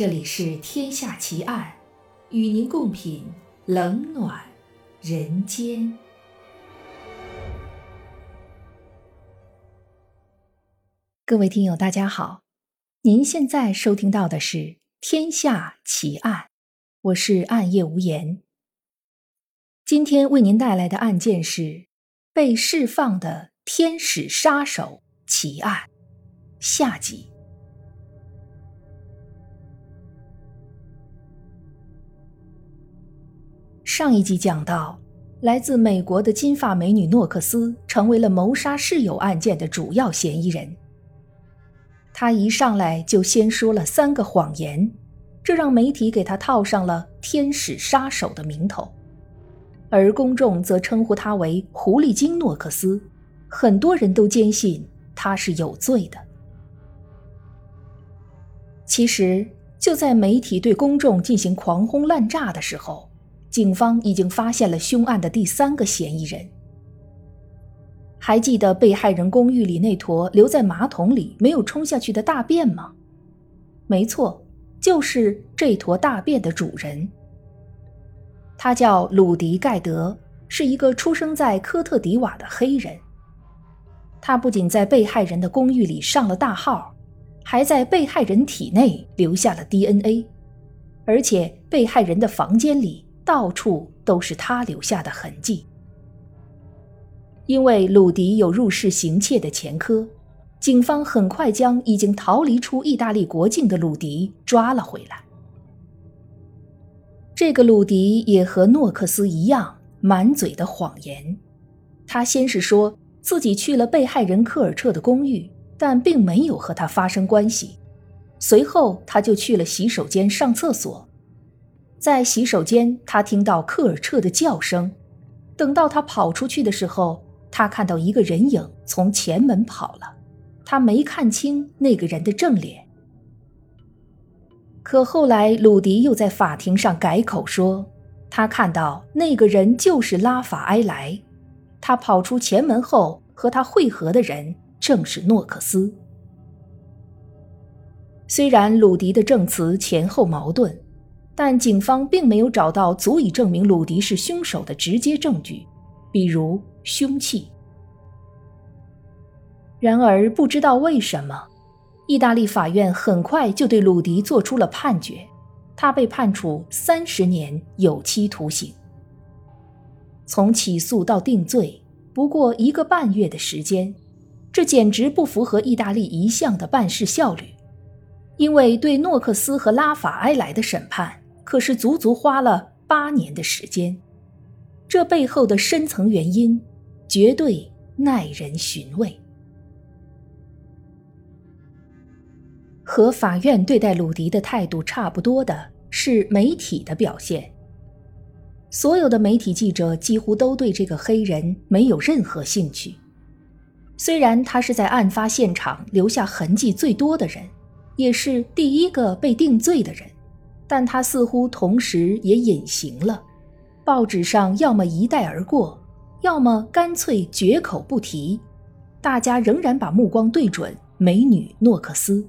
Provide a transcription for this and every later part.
这里是《天下奇案》，与您共品冷暖人间。各位听友，大家好，您现在收听到的是《天下奇案》，我是暗夜无言。今天为您带来的案件是被释放的天使杀手奇案下集。上一集讲到，来自美国的金发美女诺克斯成为了谋杀室友案件的主要嫌疑人。她一上来就先说了三个谎言，这让媒体给她套上了“天使杀手”的名头，而公众则称呼她为“狐狸精诺克斯”。很多人都坚信她是有罪的。其实，就在媒体对公众进行狂轰滥炸的时候，警方已经发现了凶案的第三个嫌疑人。还记得被害人公寓里那坨留在马桶里没有冲下去的大便吗？没错，就是这坨大便的主人。他叫鲁迪·盖德，是一个出生在科特迪瓦的黑人。他不仅在被害人的公寓里上了大号，还在被害人体内留下了 DNA，而且被害人的房间里。到处都是他留下的痕迹。因为鲁迪有入室行窃的前科，警方很快将已经逃离出意大利国境的鲁迪抓了回来。这个鲁迪也和诺克斯一样，满嘴的谎言。他先是说自己去了被害人科尔彻的公寓，但并没有和他发生关系。随后，他就去了洗手间上厕所。在洗手间，他听到科尔彻的叫声。等到他跑出去的时候，他看到一个人影从前门跑了。他没看清那个人的正脸。可后来，鲁迪又在法庭上改口说，他看到那个人就是拉法埃莱。他跑出前门后，和他会合的人正是诺克斯。虽然鲁迪的证词前后矛盾。但警方并没有找到足以证明鲁迪是凶手的直接证据，比如凶器。然而，不知道为什么，意大利法院很快就对鲁迪做出了判决，他被判处三十年有期徒刑。从起诉到定罪不过一个半月的时间，这简直不符合意大利一向的办事效率，因为对诺克斯和拉法埃莱的审判。可是足足花了八年的时间，这背后的深层原因绝对耐人寻味。和法院对待鲁迪的态度差不多的是媒体的表现。所有的媒体记者几乎都对这个黑人没有任何兴趣，虽然他是在案发现场留下痕迹最多的人，也是第一个被定罪的人。但他似乎同时也隐形了，报纸上要么一带而过，要么干脆绝口不提。大家仍然把目光对准美女诺克斯。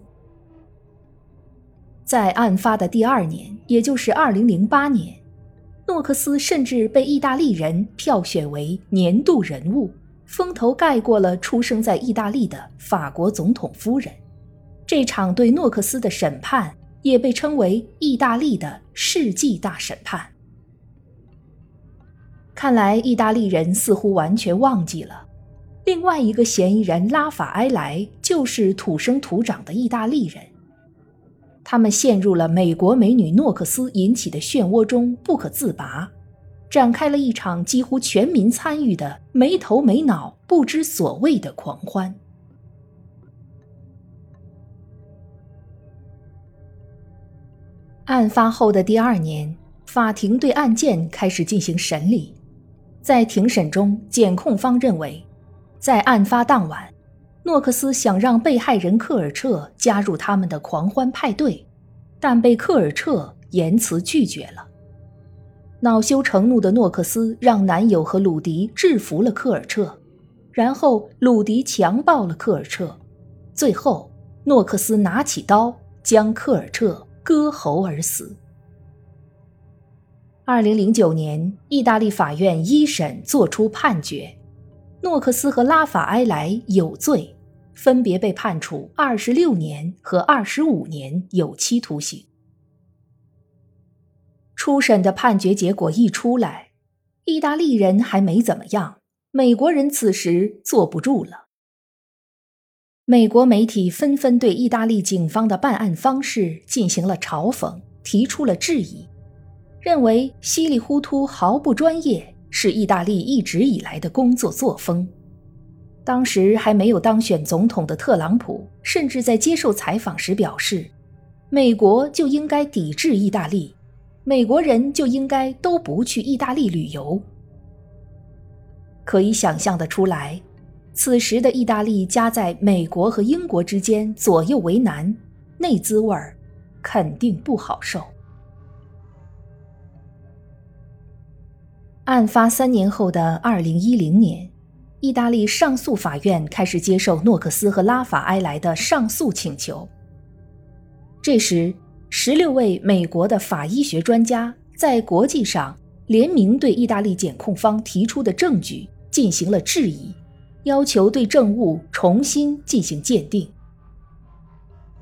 在案发的第二年，也就是2008年，诺克斯甚至被意大利人票选为年度人物，风头盖过了出生在意大利的法国总统夫人。这场对诺克斯的审判。也被称为意大利的世纪大审判。看来意大利人似乎完全忘记了，另外一个嫌疑人拉法埃莱就是土生土长的意大利人。他们陷入了美国美女诺克斯引起的漩涡中不可自拔，展开了一场几乎全民参与的没头没脑、不知所谓的狂欢。案发后的第二年，法庭对案件开始进行审理。在庭审中，检控方认为，在案发当晚，诺克斯想让被害人科尔彻加入他们的狂欢派对，但被科尔彻严词拒绝了。恼羞成怒的诺克斯让男友和鲁迪制服了科尔彻，然后鲁迪强暴了科尔彻，最后诺克斯拿起刀将科尔彻。割喉而死。二零零九年，意大利法院一审作出判决，诺克斯和拉法埃莱有罪，分别被判处二十六年和二十五年有期徒刑。初审的判决结果一出来，意大利人还没怎么样，美国人此时坐不住了。美国媒体纷纷对意大利警方的办案方式进行了嘲讽，提出了质疑。认为稀里糊涂、毫不专业是意大利一直以来的工作作风。当时还没有当选总统的特朗普，甚至在接受采访时表示：“美国就应该抵制意大利，美国人就应该都不去意大利旅游。”可以想象得出来，此时的意大利夹在美国和英国之间，左右为难，那滋味儿肯定不好受。案发三年后的二零一零年，意大利上诉法院开始接受诺克斯和拉法埃莱的上诉请求。这时，十六位美国的法医学专家在国际上联名对意大利检控方提出的证据进行了质疑，要求对证物重新进行鉴定。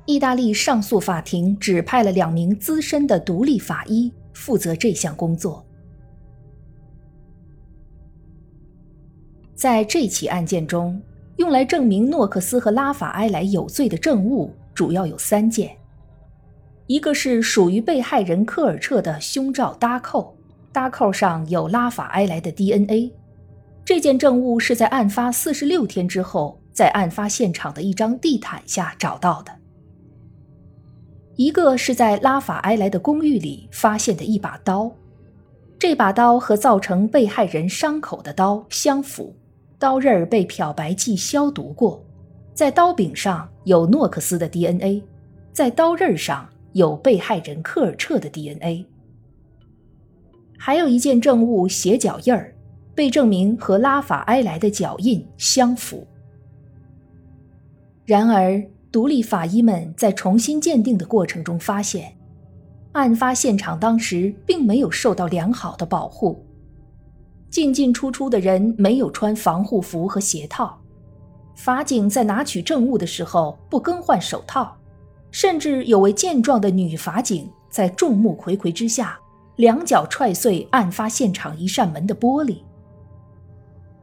意大利上诉法庭指派了两名资深的独立法医负责这项工作。在这起案件中，用来证明诺克斯和拉法埃莱有罪的证物主要有三件：一个是属于被害人科尔彻的胸罩搭扣，搭扣上有拉法埃莱的 DNA。这件证物是在案发四十六天之后，在案发现场的一张地毯下找到的；一个是在拉法埃莱的公寓里发现的一把刀，这把刀和造成被害人伤口的刀相符。刀刃儿被漂白剂消毒过，在刀柄上有诺克斯的 DNA，在刀刃上有被害人科尔彻的 DNA。还有一件证物鞋脚印儿，被证明和拉法埃莱的脚印相符。然而，独立法医们在重新鉴定的过程中发现，案发现场当时并没有受到良好的保护。进进出出的人没有穿防护服和鞋套，法警在拿取证物的时候不更换手套，甚至有位健壮的女法警在众目睽睽之下，两脚踹碎案发现场一扇门的玻璃。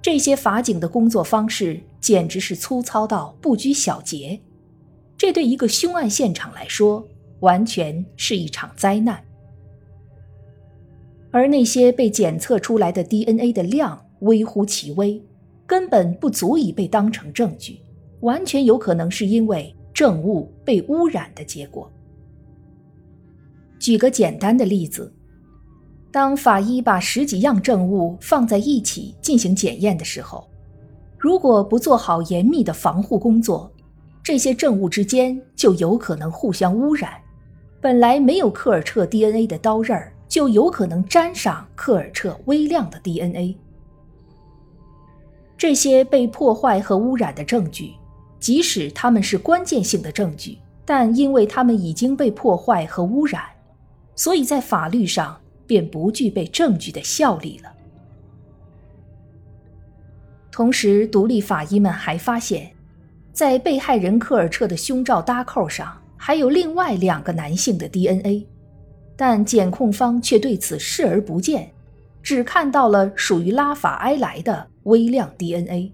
这些法警的工作方式简直是粗糙到不拘小节，这对一个凶案现场来说，完全是一场灾难。而那些被检测出来的 DNA 的量微乎其微，根本不足以被当成证据，完全有可能是因为证物被污染的结果。举个简单的例子，当法医把十几样证物放在一起进行检验的时候，如果不做好严密的防护工作，这些证物之间就有可能互相污染。本来没有科尔彻 DNA 的刀刃儿。就有可能沾上科尔彻微量的 DNA。这些被破坏和污染的证据，即使他们是关键性的证据，但因为它们已经被破坏和污染，所以在法律上便不具备证据的效力了。同时，独立法医们还发现，在被害人科尔彻的胸罩搭扣上还有另外两个男性的 DNA。但检控方却对此视而不见，只看到了属于拉法埃莱的微量 DNA。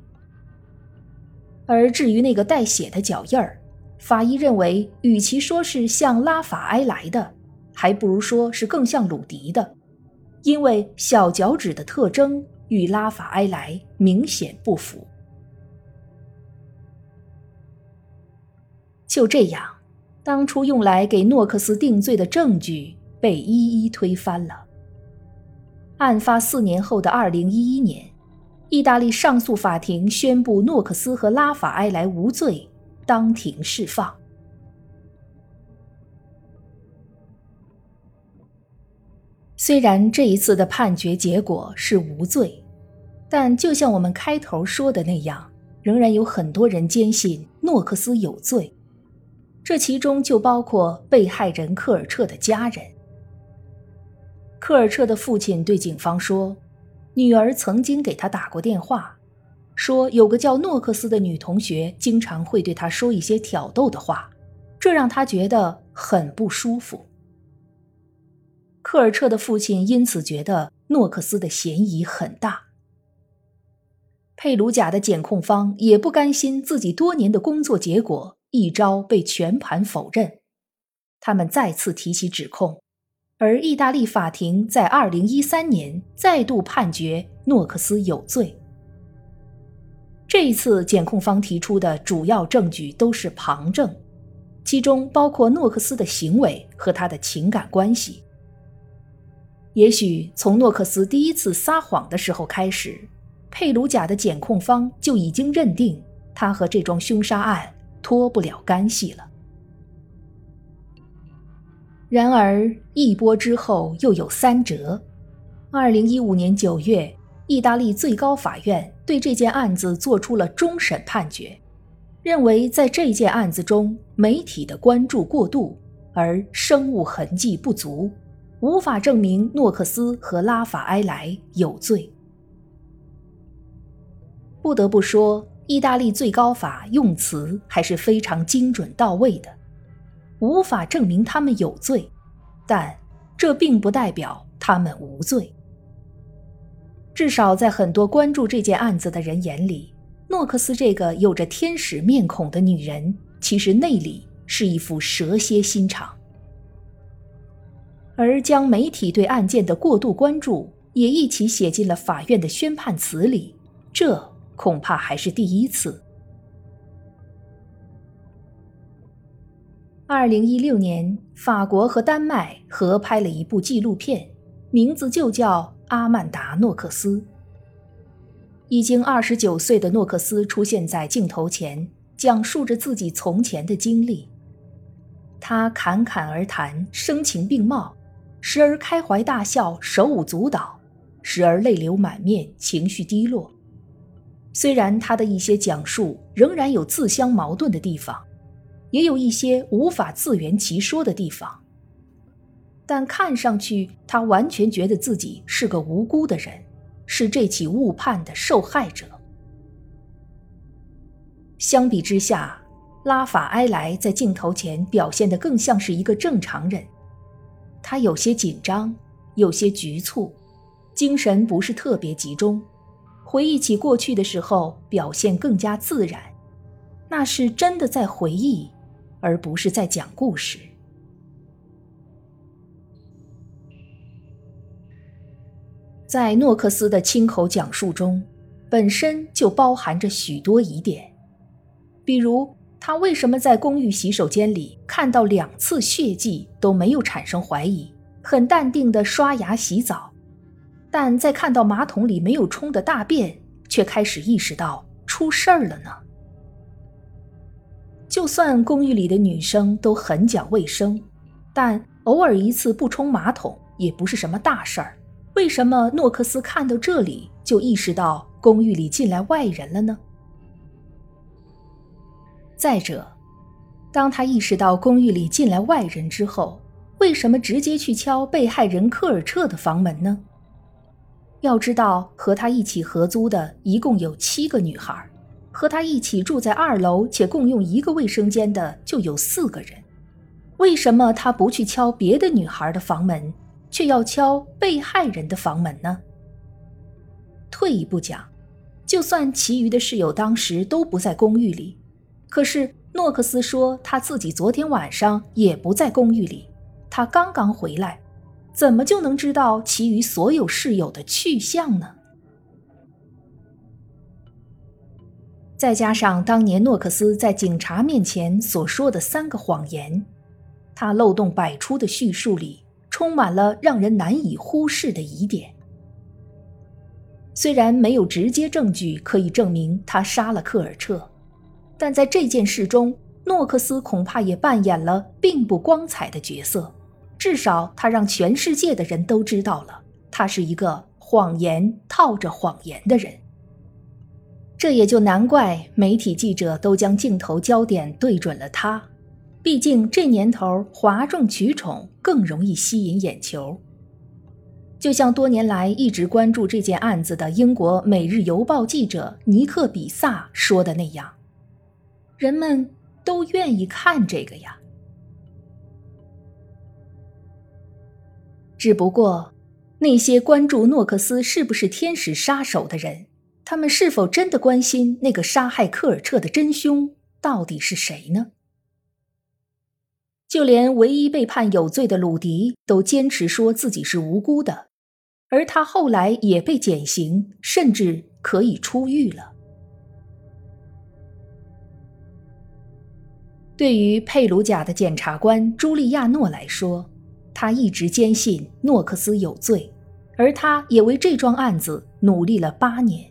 而至于那个带血的脚印儿，法医认为，与其说是像拉法埃莱的，还不如说是更像鲁迪的，因为小脚趾的特征与拉法埃莱明显不符。就这样，当初用来给诺克斯定罪的证据。被一一推翻了。案发四年后的二零一一年，意大利上诉法庭宣布诺克斯和拉法埃莱无罪，当庭释放。虽然这一次的判决结果是无罪，但就像我们开头说的那样，仍然有很多人坚信诺克斯有罪。这其中就包括被害人科尔彻的家人。科尔彻的父亲对警方说，女儿曾经给他打过电话，说有个叫诺克斯的女同学经常会对他说一些挑逗的话，这让他觉得很不舒服。科尔彻的父亲因此觉得诺克斯的嫌疑很大。佩鲁贾的检控方也不甘心自己多年的工作结果一朝被全盘否认，他们再次提起指控，而意大利法庭在二零一三年再度判决诺克斯有罪。这一次，检控方提出的主要证据都是旁证，其中包括诺克斯的行为和他的情感关系。也许从诺克斯第一次撒谎的时候开始。佩鲁贾的检控方就已经认定他和这桩凶杀案脱不了干系了。然而一波之后又有三折。二零一五年九月，意大利最高法院对这件案子作出了终审判决，认为在这件案子中媒体的关注过度，而生物痕迹不足，无法证明诺克斯和拉法埃莱有罪。不得不说，意大利最高法用词还是非常精准到位的。无法证明他们有罪，但这并不代表他们无罪。至少在很多关注这件案子的人眼里，诺克斯这个有着天使面孔的女人，其实内里是一副蛇蝎心肠。而将媒体对案件的过度关注也一起写进了法院的宣判词里，这。恐怕还是第一次。二零一六年，法国和丹麦合拍了一部纪录片，名字就叫《阿曼达·诺克斯》。已经二十九岁的诺克斯出现在镜头前，讲述着自己从前的经历。他侃侃而谈，声情并茂，时而开怀大笑，手舞足蹈；时而泪流满面，情绪低落。虽然他的一些讲述仍然有自相矛盾的地方，也有一些无法自圆其说的地方，但看上去他完全觉得自己是个无辜的人，是这起误判的受害者。相比之下，拉法埃莱在镜头前表现得更像是一个正常人，他有些紧张，有些局促，精神不是特别集中。回忆起过去的时候，表现更加自然，那是真的在回忆，而不是在讲故事。在诺克斯的亲口讲述中，本身就包含着许多疑点，比如他为什么在公寓洗手间里看到两次血迹都没有产生怀疑，很淡定的刷牙洗澡。但在看到马桶里没有冲的大便，却开始意识到出事儿了呢。就算公寓里的女生都很讲卫生，但偶尔一次不冲马桶也不是什么大事儿。为什么诺克斯看到这里就意识到公寓里进来外人了呢？再者，当他意识到公寓里进来外人之后，为什么直接去敲被害人科尔彻的房门呢？要知道，和他一起合租的一共有七个女孩，和他一起住在二楼且共用一个卫生间的就有四个人。为什么他不去敲别的女孩的房门，却要敲被害人的房门呢？退一步讲，就算其余的室友当时都不在公寓里，可是诺克斯说他自己昨天晚上也不在公寓里，他刚刚回来。怎么就能知道其余所有室友的去向呢？再加上当年诺克斯在警察面前所说的三个谎言，他漏洞百出的叙述里充满了让人难以忽视的疑点。虽然没有直接证据可以证明他杀了科尔彻，但在这件事中，诺克斯恐怕也扮演了并不光彩的角色。至少，他让全世界的人都知道了，他是一个谎言套着谎言的人。这也就难怪媒体记者都将镜头焦点对准了他，毕竟这年头哗众取宠更容易吸引眼球。就像多年来一直关注这件案子的英国《每日邮报》记者尼克·比萨说的那样，人们都愿意看这个呀。只不过，那些关注诺克斯是不是天使杀手的人，他们是否真的关心那个杀害科尔彻的真凶到底是谁呢？就连唯一被判有罪的鲁迪都坚持说自己是无辜的。而他后来也被减刑，甚至可以出狱了。对于佩鲁贾的检察官朱利亚诺来说，他一直坚信诺克斯有罪，而他也为这桩案子努力了八年。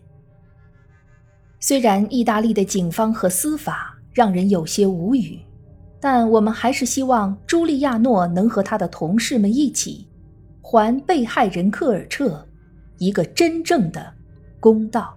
虽然意大利的警方和司法让人有些无语，但我们还是希望朱利亚诺能和他的同事们一起。还被害人科尔彻一个真正的公道。